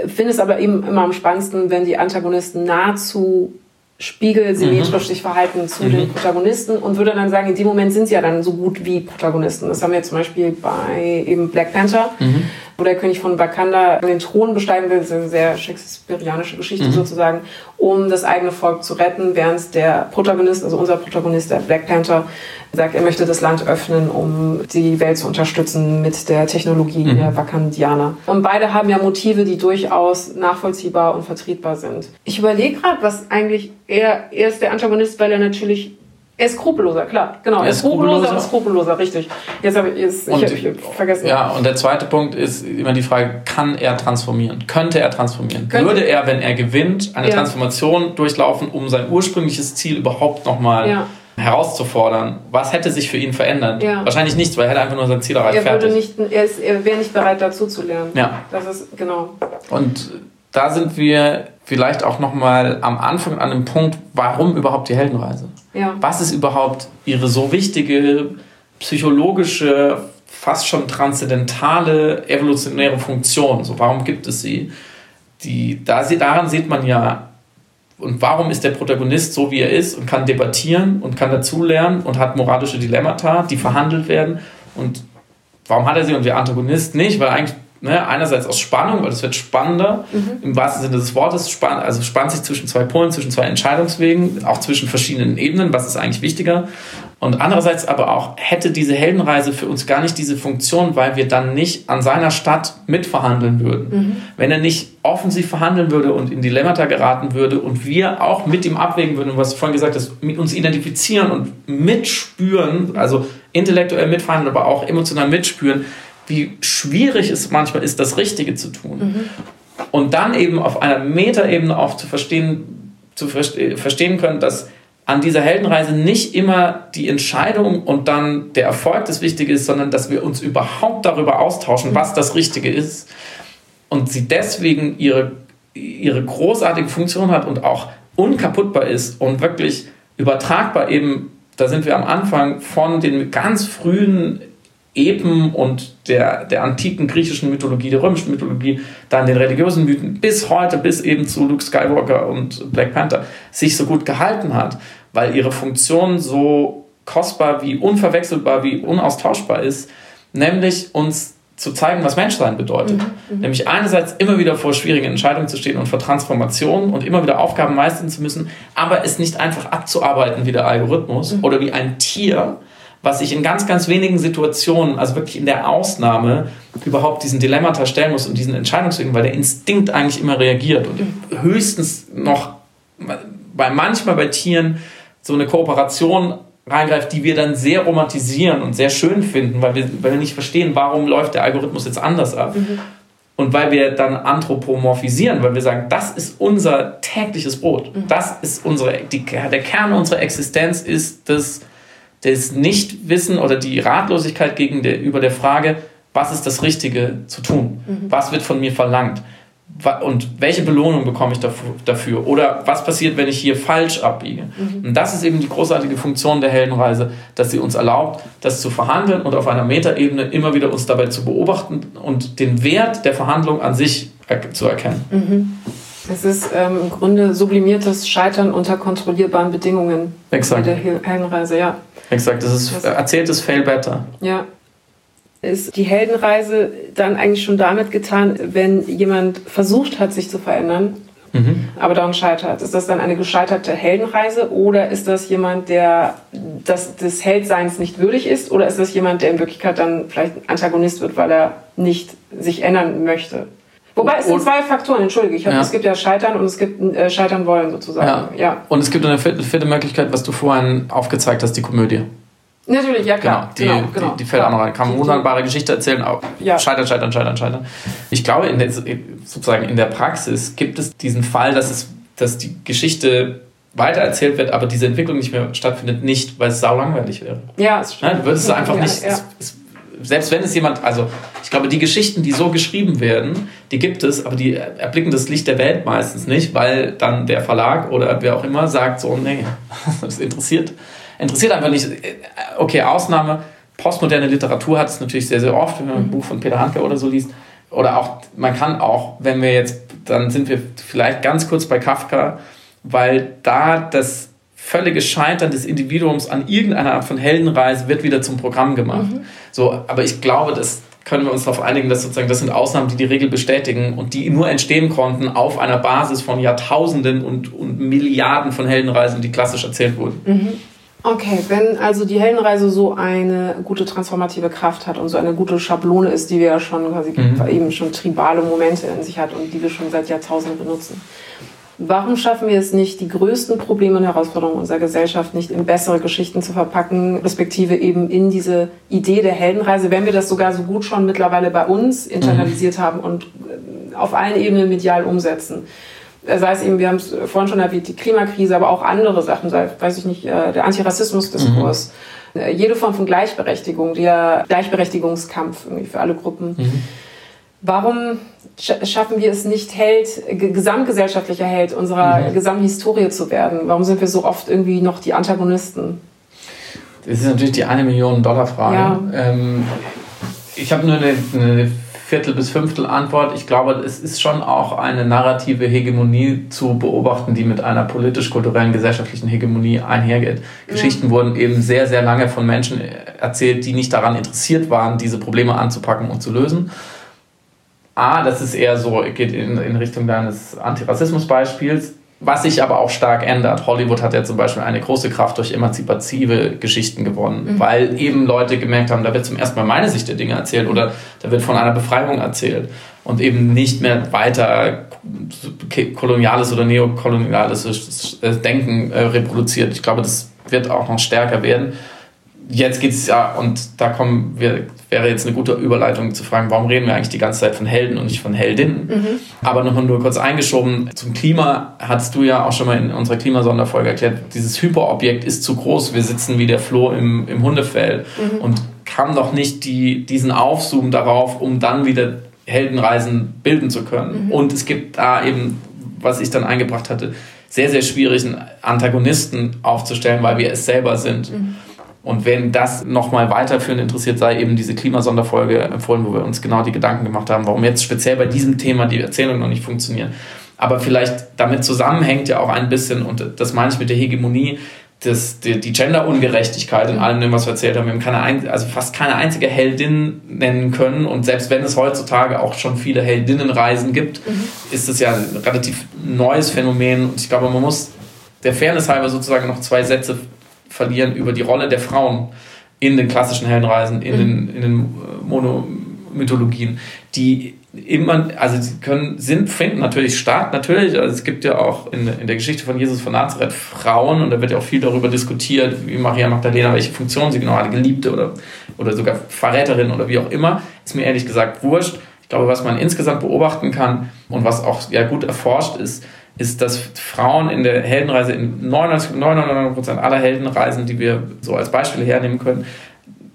Finde es aber eben immer am spannendsten, wenn die Antagonisten nahezu spiegelsymmetrisch mhm. sich verhalten zu mhm. den Protagonisten und würde dann sagen, in dem Moment sind sie ja dann so gut wie Protagonisten. Das haben wir zum Beispiel bei eben Black Panther. Mhm wo der König von Wakanda den Thron besteigen will, das ist eine sehr shakespearianische Geschichte mhm. sozusagen, um das eigene Volk zu retten, während der Protagonist, also unser Protagonist, der Black Panther, sagt, er möchte das Land öffnen, um die Welt zu unterstützen mit der Technologie mhm. der Wakandianer. Und beide haben ja Motive, die durchaus nachvollziehbar und vertretbar sind. Ich überlege gerade, was eigentlich er, er ist der Antagonist, weil er natürlich er ist skrupelloser, klar, genau. Er ist skrupelloser und skrupelloser, richtig. Jetzt habe ich, jetzt, und, ich hab, vergessen. Ja, und der zweite Punkt ist immer die Frage, kann er transformieren? Könnte er transformieren? Könnte. Würde er, wenn er gewinnt, eine ja. Transformation durchlaufen, um sein ursprüngliches Ziel überhaupt nochmal ja. herauszufordern? Was hätte sich für ihn verändert? Ja. Wahrscheinlich nichts, weil er hätte einfach nur sein Ziel erreicht. Er, nicht, er, er wäre nicht bereit, dazu zu lernen. Ja. Das ist, genau. Und da sind wir vielleicht auch nochmal am Anfang an dem Punkt, warum überhaupt die Heldenreise? Ja. Was ist überhaupt ihre so wichtige psychologische, fast schon transzendentale, evolutionäre Funktion? So, warum gibt es sie? Die, da, daran sieht man ja, und warum ist der Protagonist so, wie er ist und kann debattieren und kann dazulernen und hat moralische Dilemmata, die verhandelt werden. Und warum hat er sie und der Antagonist nicht? Weil eigentlich Ne? Einerseits aus Spannung, weil es wird spannender, mhm. im wahrsten Sinne des Wortes, spann, also spannt sich zwischen zwei Polen, zwischen zwei Entscheidungswegen, auch zwischen verschiedenen Ebenen, was ist eigentlich wichtiger. Und andererseits aber auch hätte diese Heldenreise für uns gar nicht diese Funktion, weil wir dann nicht an seiner Stadt mitverhandeln würden. Mhm. Wenn er nicht offensiv verhandeln würde und in Dilemmata geraten würde und wir auch mit ihm abwägen würden, was du vorhin gesagt hast, mit uns identifizieren und mitspüren, also intellektuell mitverhandeln, aber auch emotional mitspüren, wie schwierig es manchmal ist, das Richtige zu tun. Mhm. Und dann eben auf einer Metaebene auch zu verstehen, zu verstehen können, dass an dieser Heldenreise nicht immer die Entscheidung und dann der Erfolg das Wichtige ist, sondern dass wir uns überhaupt darüber austauschen, mhm. was das Richtige ist. Und sie deswegen ihre, ihre großartige Funktion hat und auch unkaputtbar ist und wirklich übertragbar eben, da sind wir am Anfang von den ganz frühen Epen und der, der antiken griechischen Mythologie, der römischen Mythologie, dann den religiösen Mythen bis heute, bis eben zu Luke Skywalker und Black Panther, sich so gut gehalten hat, weil ihre Funktion so kostbar wie unverwechselbar wie unaustauschbar ist, nämlich uns zu zeigen, was Menschsein bedeutet. Mhm, mhm. Nämlich einerseits immer wieder vor schwierigen Entscheidungen zu stehen und vor Transformationen und immer wieder Aufgaben meistern zu müssen, aber es nicht einfach abzuarbeiten wie der Algorithmus mhm. oder wie ein Tier, was sich in ganz, ganz wenigen Situationen, also wirklich in der Ausnahme, überhaupt diesen Dilemmata stellen muss und diesen Entscheidungswegen, weil der Instinkt eigentlich immer reagiert und höchstens noch bei manchmal bei Tieren so eine Kooperation reingreift, die wir dann sehr romantisieren und sehr schön finden, weil wir, weil wir nicht verstehen, warum läuft der Algorithmus jetzt anders ab. Mhm. Und weil wir dann anthropomorphisieren, weil wir sagen, das ist unser tägliches Brot. Mhm. Das ist unsere, die, der Kern unserer Existenz ist das das Nichtwissen oder die Ratlosigkeit gegenüber der Frage, was ist das Richtige zu tun? Mhm. Was wird von mir verlangt? Und welche Belohnung bekomme ich dafür? Oder was passiert, wenn ich hier falsch abbiege? Mhm. Und das ist eben die großartige Funktion der Heldenreise, dass sie uns erlaubt, das zu verhandeln und auf einer Metaebene immer wieder uns dabei zu beobachten und den Wert der Verhandlung an sich zu erkennen. Mhm. Es ist ähm, im Grunde sublimiertes Scheitern unter kontrollierbaren Bedingungen Exakt. bei der Heldenreise, ja. Exakt, das ist erzähltes Fail Better. Ja. Ist die Heldenreise dann eigentlich schon damit getan, wenn jemand versucht hat, sich zu verändern, mhm. aber daran scheitert? Ist das dann eine gescheiterte Heldenreise oder ist das jemand, der das, des Heldseins nicht würdig ist oder ist das jemand, der in Wirklichkeit dann vielleicht Antagonist wird, weil er nicht sich ändern möchte? Wobei es sind zwei Faktoren, entschuldige, ich hab, ja. es gibt ja Scheitern und es gibt äh, Scheitern wollen sozusagen. Ja. ja. Und es gibt eine vierte, Möglichkeit, was du vorhin aufgezeigt hast, die Komödie. Natürlich, ja klar. Genau, die, genau, genau, die, die fällt auch noch rein. Kann man wunderbare Geschichte erzählen, auch ja. scheitern, scheitern, scheitern, scheitern. Ich glaube, in der, sozusagen in der Praxis gibt es diesen Fall, dass, es, dass die Geschichte weitererzählt wird, aber diese Entwicklung nicht mehr stattfindet, nicht, weil es sau langweilig wäre. Ja, es stimmt. Ja, du würdest es einfach nicht, ja. Es, es, selbst wenn es jemand, also ich glaube, die Geschichten, die so geschrieben werden, die gibt es, aber die erblicken das Licht der Welt meistens nicht, weil dann der Verlag oder wer auch immer sagt so, nee, das interessiert, interessiert einfach nicht. Okay, Ausnahme, postmoderne Literatur hat es natürlich sehr, sehr oft, wenn man ein mhm. Buch von Peter Handke oder so liest. Oder auch, man kann auch, wenn wir jetzt, dann sind wir vielleicht ganz kurz bei Kafka, weil da das völlige Scheitern des Individuums an irgendeiner Art von Heldenreise wird wieder zum Programm gemacht. Mhm. So, aber ich glaube, das können wir uns darauf einigen, dass sozusagen das sind Ausnahmen, die die Regel bestätigen und die nur entstehen konnten auf einer Basis von Jahrtausenden und, und Milliarden von Heldenreisen, die klassisch erzählt wurden. Mhm. Okay, wenn also die Heldenreise so eine gute transformative Kraft hat und so eine gute Schablone ist, die wir ja schon quasi mhm. eben schon tribale Momente in sich hat und die wir schon seit Jahrtausenden benutzen, Warum schaffen wir es nicht, die größten Probleme und Herausforderungen unserer Gesellschaft nicht in bessere Geschichten zu verpacken, respektive eben in diese Idee der Heldenreise, wenn wir das sogar so gut schon mittlerweile bei uns internalisiert mhm. haben und äh, auf allen Ebenen medial umsetzen? Äh, sei es eben, wir haben es vorhin schon erwähnt, die Klimakrise, aber auch andere Sachen, sei, weiß ich nicht, äh, der Antirassismusdiskurs, mhm. jede Form von Gleichberechtigung, der Gleichberechtigungskampf irgendwie für alle Gruppen. Mhm. Warum schaffen wir es nicht, Held, gesamtgesellschaftlicher Held unserer mhm. gesamten Historie zu werden? Warum sind wir so oft irgendwie noch die Antagonisten? Das ist natürlich die eine Million Dollar Frage. Ja. Ähm, ich habe nur eine, eine Viertel- bis Fünftel Antwort. Ich glaube, es ist schon auch eine narrative Hegemonie zu beobachten, die mit einer politisch-kulturellen, gesellschaftlichen Hegemonie einhergeht. Ja. Geschichten wurden eben sehr, sehr lange von Menschen erzählt, die nicht daran interessiert waren, diese Probleme anzupacken und zu lösen A, das ist eher so, geht in, in Richtung deines Antirassismus-Beispiels, was sich aber auch stark ändert. Hollywood hat ja zum Beispiel eine große Kraft durch emanzipative Geschichten gewonnen, mhm. weil eben Leute gemerkt haben, da wird zum ersten Mal meine Sicht der Dinge erzählt oder da wird von einer Befreiung erzählt und eben nicht mehr weiter koloniales oder neokoloniales Denken äh, reproduziert. Ich glaube, das wird auch noch stärker werden jetzt geht es ja, und da kommen wir, wäre jetzt eine gute Überleitung zu fragen, warum reden wir eigentlich die ganze Zeit von Helden und nicht von Heldinnen? Mhm. Aber nochmal nur kurz eingeschoben, zum Klima hast du ja auch schon mal in unserer Klimasonderfolge erklärt, dieses Hyperobjekt ist zu groß, wir sitzen wie der Floh im, im Hundefell mhm. und kann doch nicht die, diesen Aufzoom darauf, um dann wieder Heldenreisen bilden zu können. Mhm. Und es gibt da eben, was ich dann eingebracht hatte, sehr, sehr schwierigen Antagonisten aufzustellen, weil wir es selber sind. Mhm. Und wenn das nochmal weiterführend interessiert, sei eben diese Klimasonderfolge empfohlen, wo wir uns genau die Gedanken gemacht haben, warum jetzt speziell bei diesem Thema die Erzählungen noch nicht funktionieren. Aber vielleicht damit zusammenhängt ja auch ein bisschen, und das meine ich mit der Hegemonie, das, die, die Gender-Ungerechtigkeit in allem, was wir erzählt haben. Wir haben keine, also fast keine einzige Heldin nennen können. Und selbst wenn es heutzutage auch schon viele Heldinnenreisen gibt, mhm. ist es ja ein relativ neues Phänomen. Und ich glaube, man muss der Fairness halber sozusagen noch zwei Sätze verlieren über die Rolle der Frauen in den klassischen Heldenreisen, in den, in den äh, Monomythologien, die immer, also sie können, sind, finden natürlich statt, natürlich, also es gibt ja auch in, in der Geschichte von Jesus von Nazareth Frauen und da wird ja auch viel darüber diskutiert, wie Maria Magdalena, welche Funktion sie genau hatte, Geliebte oder, oder sogar Verräterin oder wie auch immer, ist mir ehrlich gesagt wurscht. Ich glaube, was man insgesamt beobachten kann und was auch ja gut erforscht ist, ist, dass Frauen in der Heldenreise, in 99, 99 aller Heldenreisen, die wir so als Beispiele hernehmen können,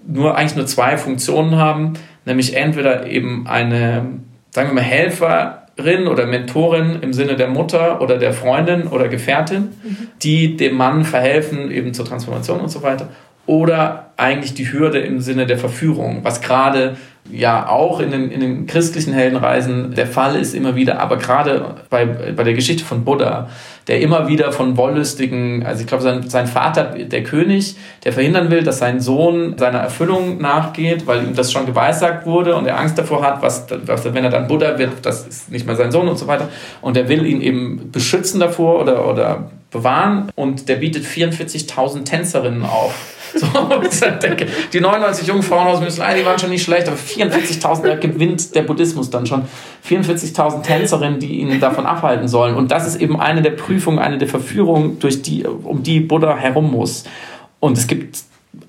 nur eigentlich nur zwei Funktionen haben, nämlich entweder eben eine, sagen wir mal, Helferin oder Mentorin im Sinne der Mutter oder der Freundin oder Gefährtin, mhm. die dem Mann verhelfen, eben zur Transformation und so weiter, oder eigentlich die Hürde im Sinne der Verführung, was gerade ja auch in den, in den christlichen Heldenreisen der Fall ist immer wieder, aber gerade bei, bei der Geschichte von Buddha, der immer wieder von wollüstigen, also ich glaube, sein, sein Vater, der König, der verhindern will, dass sein Sohn seiner Erfüllung nachgeht, weil ihm das schon geweissagt wurde und er Angst davor hat, was, was wenn er dann Buddha wird, das ist nicht mehr sein Sohn und so weiter. Und er will ihn eben beschützen davor oder, oder bewahren und der bietet 44.000 Tänzerinnen auf so, denke, die 99 jungen Frauen aus Müslei, die waren schon nicht schlecht, aber 44.000, da gewinnt der Buddhismus dann schon. 44.000 Tänzerinnen, die ihn davon abhalten sollen. Und das ist eben eine der Prüfungen, eine der Verführungen, durch die, um die Buddha herum muss. Und es gibt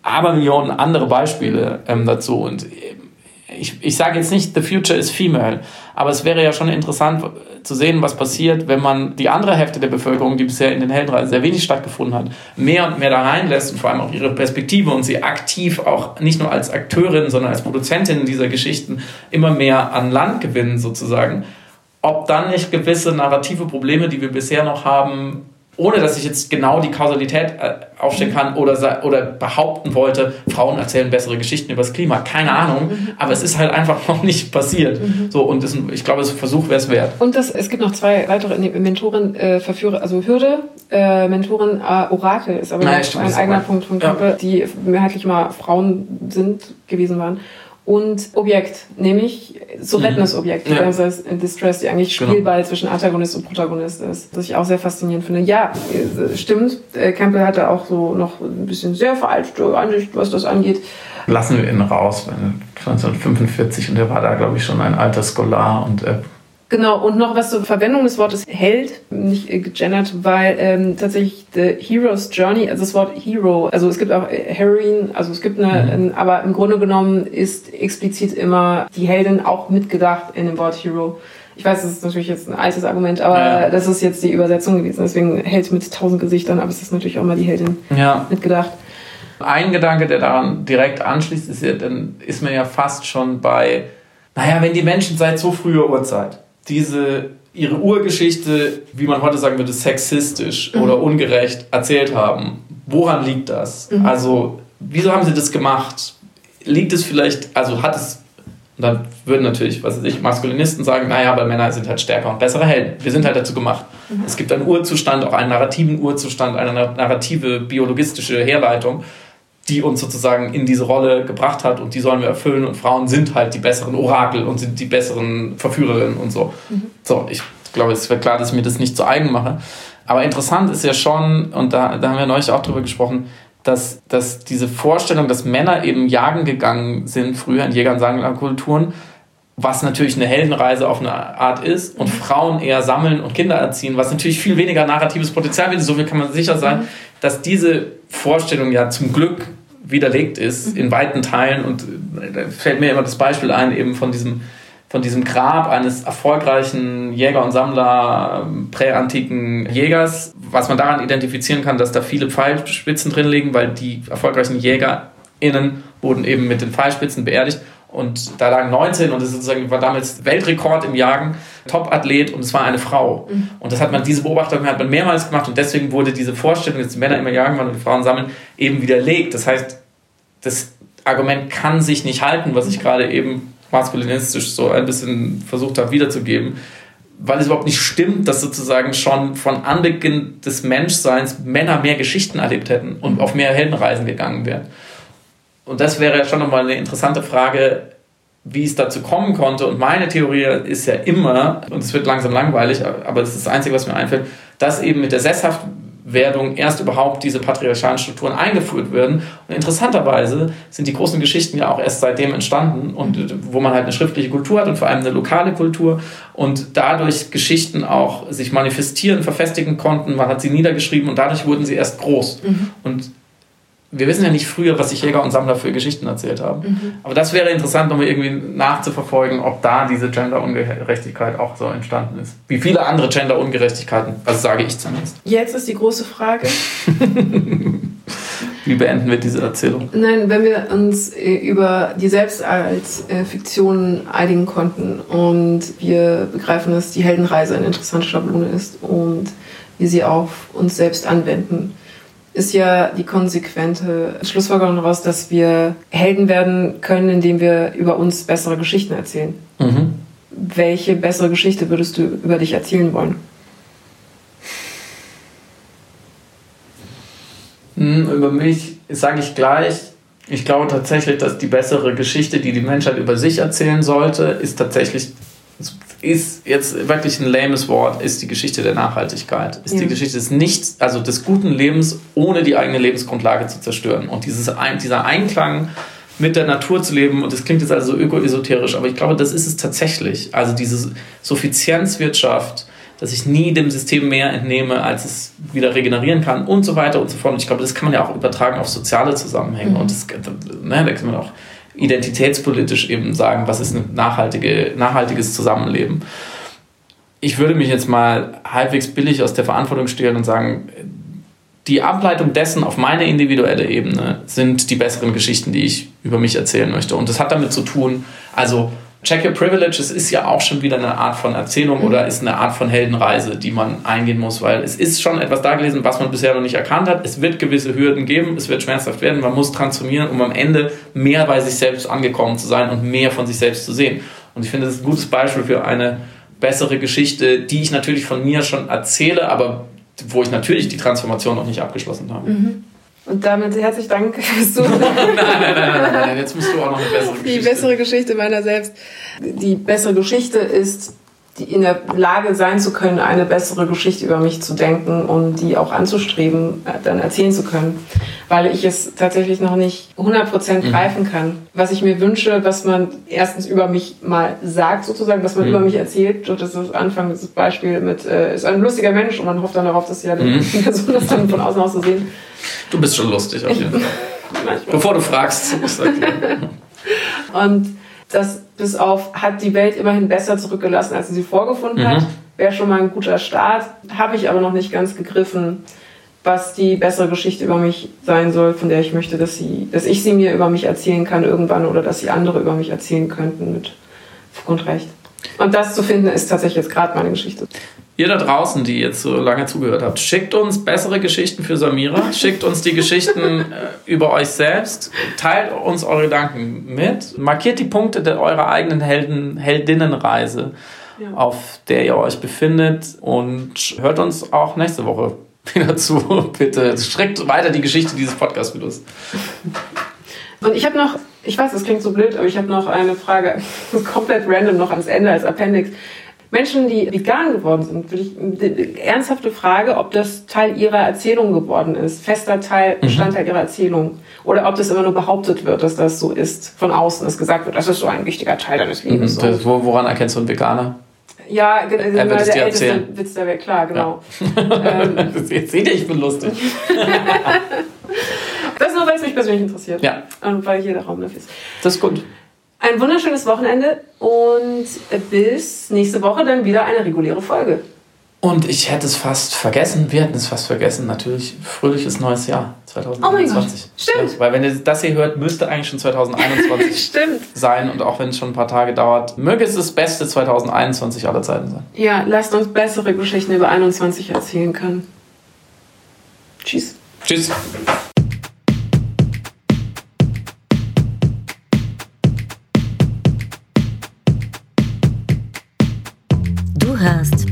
aber Millionen andere Beispiele ähm, dazu. Und ich, ich sage jetzt nicht, the future is female, aber es wäre ja schon interessant zu sehen, was passiert, wenn man die andere Hälfte der Bevölkerung, die bisher in den Heldenreisen sehr wenig stattgefunden hat, mehr und mehr da reinlässt und vor allem auch ihre Perspektive und sie aktiv auch nicht nur als Akteurin, sondern als Produzentin dieser Geschichten immer mehr an Land gewinnen sozusagen. Ob dann nicht gewisse narrative Probleme, die wir bisher noch haben, ohne dass ich jetzt genau die Kausalität äh, aufstellen kann oder, oder behaupten wollte, Frauen erzählen bessere Geschichten über das Klima. Keine Ahnung, mhm. aber es ist halt einfach noch nicht passiert. Mhm. So, und das, ich glaube, ein Versuch wäre es wert. Und das, es gibt noch zwei weitere Mentoren, äh, Verführer, also Hürde, äh, Mentoren, äh, Orakel ist aber stimmt, ein eigener Punkt von Kampe, ja. die mehrheitlich mal Frauen sind, gewesen waren und Objekt, nämlich so mhm. Ja. das heißt in Distress, die eigentlich genau. Spielball zwischen Antagonist und Protagonist ist, das ich auch sehr faszinierend finde. Ja, stimmt, äh, Campbell hatte auch so noch ein bisschen sehr veraltete Ansicht, was das angeht. Lassen wir ihn raus, 1945 und er war da, glaube ich, schon ein alter Scholar und äh, Genau, und noch was zur Verwendung des Wortes Held, nicht äh, gegendert, weil ähm, tatsächlich The Hero's Journey, also das Wort Hero, also es gibt auch äh, Heroine, also es gibt eine, mhm. aber im Grunde genommen ist explizit immer die Heldin auch mitgedacht in dem Wort Hero. Ich weiß, das ist natürlich jetzt ein altes Argument, aber ja. das ist jetzt die Übersetzung gewesen. Deswegen Held mit tausend Gesichtern, aber es ist natürlich auch mal die Heldin ja. mitgedacht. Ein Gedanke, der daran direkt anschließt, ist ja, dann ist man ja fast schon bei, naja, wenn die Menschen seit so früher Uhrzeit diese ihre Urgeschichte, wie man heute sagen würde, sexistisch mhm. oder ungerecht erzählt haben. Woran liegt das? Mhm. Also, wieso haben sie das gemacht? Liegt es vielleicht, also hat es, und dann würden natürlich, was weiß ich, Maskulinisten sagen, naja, aber Männer sind halt stärker und bessere Helden. Wir sind halt dazu gemacht. Mhm. Es gibt einen Urzustand, auch einen narrativen Urzustand, eine narrative biologistische Herleitung die uns sozusagen in diese Rolle gebracht hat und die sollen wir erfüllen und Frauen sind halt die besseren Orakel und sind die besseren Verführerinnen und so. Mhm. So, ich glaube, es wird klar, dass ich mir das nicht zu eigen mache. Aber interessant ist ja schon, und da, da haben wir neulich auch drüber gesprochen, dass, dass diese Vorstellung, dass Männer eben jagen gegangen sind, früher in Jäger- und Sammlerkulturen, was natürlich eine Heldenreise auf eine Art ist, und Frauen eher sammeln und Kinder erziehen, was natürlich viel weniger narratives Potenzial bietet. So viel kann man sicher sein, mhm. dass diese Vorstellung ja zum Glück widerlegt ist in weiten Teilen. Und da fällt mir immer das Beispiel ein, eben von diesem, von diesem Grab eines erfolgreichen Jäger und Sammler, präantiken Jägers, was man daran identifizieren kann, dass da viele Pfeilspitzen drin liegen, weil die erfolgreichen JägerInnen wurden eben mit den Pfeilspitzen beerdigt. Und da lagen 19 und das sozusagen war damals Weltrekord im Jagen, Top-Athlet und es war eine Frau. Mhm. Und das hat man, diese Beobachtung hat man mehrmals gemacht und deswegen wurde diese Vorstellung, dass die Männer immer jagen waren und die Frauen sammeln, eben widerlegt. Das heißt, das Argument kann sich nicht halten, was ich mhm. gerade eben maskulinistisch so ein bisschen versucht habe wiederzugeben, weil es überhaupt nicht stimmt, dass sozusagen schon von Anbeginn des Menschseins Männer mehr Geschichten erlebt hätten und auf mehr Heldenreisen gegangen wären. Und das wäre ja schon nochmal eine interessante Frage, wie es dazu kommen konnte. Und meine Theorie ist ja immer, und es wird langsam langweilig, aber das ist das Einzige, was mir einfällt, dass eben mit der Sesshaft Werdung erst überhaupt diese patriarchalen Strukturen eingeführt werden. Und interessanterweise sind die großen Geschichten ja auch erst seitdem entstanden und wo man halt eine schriftliche Kultur hat und vor allem eine lokale Kultur und dadurch Geschichten auch sich manifestieren, verfestigen konnten. Man hat sie niedergeschrieben und dadurch wurden sie erst groß. Mhm. Und wir wissen ja nicht früher, was sich Jäger und Sammler für Geschichten erzählt haben. Mhm. Aber das wäre interessant, nochmal irgendwie nachzuverfolgen, ob da diese Gender-Ungerechtigkeit auch so entstanden ist. Wie viele andere Gender-Ungerechtigkeiten, also sage ich zumindest. Jetzt ist die große Frage. Wie beenden wir diese Erzählung? Nein, wenn wir uns äh, über die Selbst als äh, Fiktion einigen konnten und wir begreifen, dass die Heldenreise eine interessante Schablone ist und wir sie auf uns selbst anwenden ist ja die konsequente Schlussfolgerung daraus, dass wir Helden werden können, indem wir über uns bessere Geschichten erzählen. Mhm. Welche bessere Geschichte würdest du über dich erzählen wollen? Hm, über mich sage ich gleich, ich glaube tatsächlich, dass die bessere Geschichte, die die Menschheit über sich erzählen sollte, ist tatsächlich, ist jetzt wirklich ein lames Wort, ist die Geschichte der Nachhaltigkeit. Ist ja. die Geschichte des Nichts, also des guten Lebens, ohne die eigene Lebensgrundlage zu zerstören. Und dieses, dieser Einklang mit der Natur zu leben, und das klingt jetzt also öko-esoterisch, aber ich glaube, das ist es tatsächlich. Also diese Suffizienzwirtschaft, dass ich nie dem System mehr entnehme, als es wieder regenerieren kann und so weiter und so fort. Und ich glaube, das kann man ja auch übertragen auf soziale Zusammenhänge. Mhm. Und das, ne, da kann man auch identitätspolitisch eben sagen, was ist ein nachhaltige, nachhaltiges Zusammenleben. Ich würde mich jetzt mal halbwegs billig aus der Verantwortung stehlen und sagen, die Ableitung dessen auf meine individuelle Ebene sind die besseren Geschichten, die ich über mich erzählen möchte. Und das hat damit zu tun, also Check Your Privileges ist ja auch schon wieder eine Art von Erzählung mhm. oder ist eine Art von Heldenreise, die man eingehen muss, weil es ist schon etwas da gewesen, was man bisher noch nicht erkannt hat. Es wird gewisse Hürden geben, es wird schmerzhaft werden, man muss transformieren, um am Ende mehr bei sich selbst angekommen zu sein und mehr von sich selbst zu sehen. Und ich finde, das ist ein gutes Beispiel für eine bessere Geschichte, die ich natürlich von mir schon erzähle, aber wo ich natürlich die Transformation noch nicht abgeschlossen habe. Mhm. Und damit herzlich Dank, dass du. nein, nein, nein, nein, nein, jetzt musst du auch noch eine bessere Geschichte. Die bessere Geschichte meiner selbst. Die bessere Geschichte ist, die in der Lage sein zu können, eine bessere Geschichte über mich zu denken und die auch anzustreben, äh, dann erzählen zu können. Weil ich es tatsächlich noch nicht 100% mhm. greifen kann. Was ich mir wünsche, was man erstens über mich mal sagt, sozusagen, was man mhm. über mich erzählt. Das ist das Anfang, das Beispiel mit, äh, ist ein lustiger Mensch und man hofft dann darauf, dass ja mhm. die Person das dann von außen aus so sehen. Du bist schon lustig auf jeden Fall. Bevor du fragst, du erklären. Und das bis auf hat die Welt immerhin besser zurückgelassen, als sie sie vorgefunden mhm. hat, wäre schon mal ein guter Start. Habe ich aber noch nicht ganz gegriffen, was die bessere Geschichte über mich sein soll, von der ich möchte, dass sie, dass ich sie mir über mich erzählen kann irgendwann oder dass sie andere über mich erzählen könnten mit Fug und Recht. Und das zu finden, ist tatsächlich jetzt gerade meine Geschichte. Ihr da draußen, die jetzt so lange zugehört habt, schickt uns bessere Geschichten für Samira, schickt uns die Geschichten äh, über euch selbst, teilt uns eure Gedanken mit, markiert die Punkte der, eurer eigenen Helden, Heldinnenreise, ja. auf der ihr euch befindet und hört uns auch nächste Woche wieder zu. Bitte streckt weiter die Geschichte dieses Podcast-Videos. Und ich habe noch, ich weiß, das klingt so blöd, aber ich habe noch eine Frage, komplett random noch ans Ende als Appendix. Menschen, die vegan geworden sind, würde ich, ernsthafte Frage, ob das Teil ihrer Erzählung geworden ist, fester Teil, mhm. Bestandteil ihrer Erzählung. Oder ob das immer nur behauptet wird, dass das so ist, von außen, dass gesagt wird, das ist so ein wichtiger Teil deines Lebens. Mhm. Das, woran erkennst du einen Veganer? Ja, er wird der älteste erzählen. Witz der Welt, klar, genau. Ja. ähm, Jetzt seht ihr, ich bin lustig. das nur, weil es mich persönlich interessiert. Ja. Und weil hier der Raum dafür ist. Das ist gut. Ein wunderschönes Wochenende und bis nächste Woche dann wieder eine reguläre Folge. Und ich hätte es fast vergessen, wir hätten es fast vergessen, natürlich fröhliches neues Jahr 2021. Oh mein Gott, stimmt. Ja, weil wenn ihr das hier hört, müsste eigentlich schon 2021 stimmt. sein und auch wenn es schon ein paar Tage dauert, möge es das beste 2021 aller Zeiten sein. Ja, lasst uns bessere Geschichten über 21 erzählen können. Tschüss. Tschüss.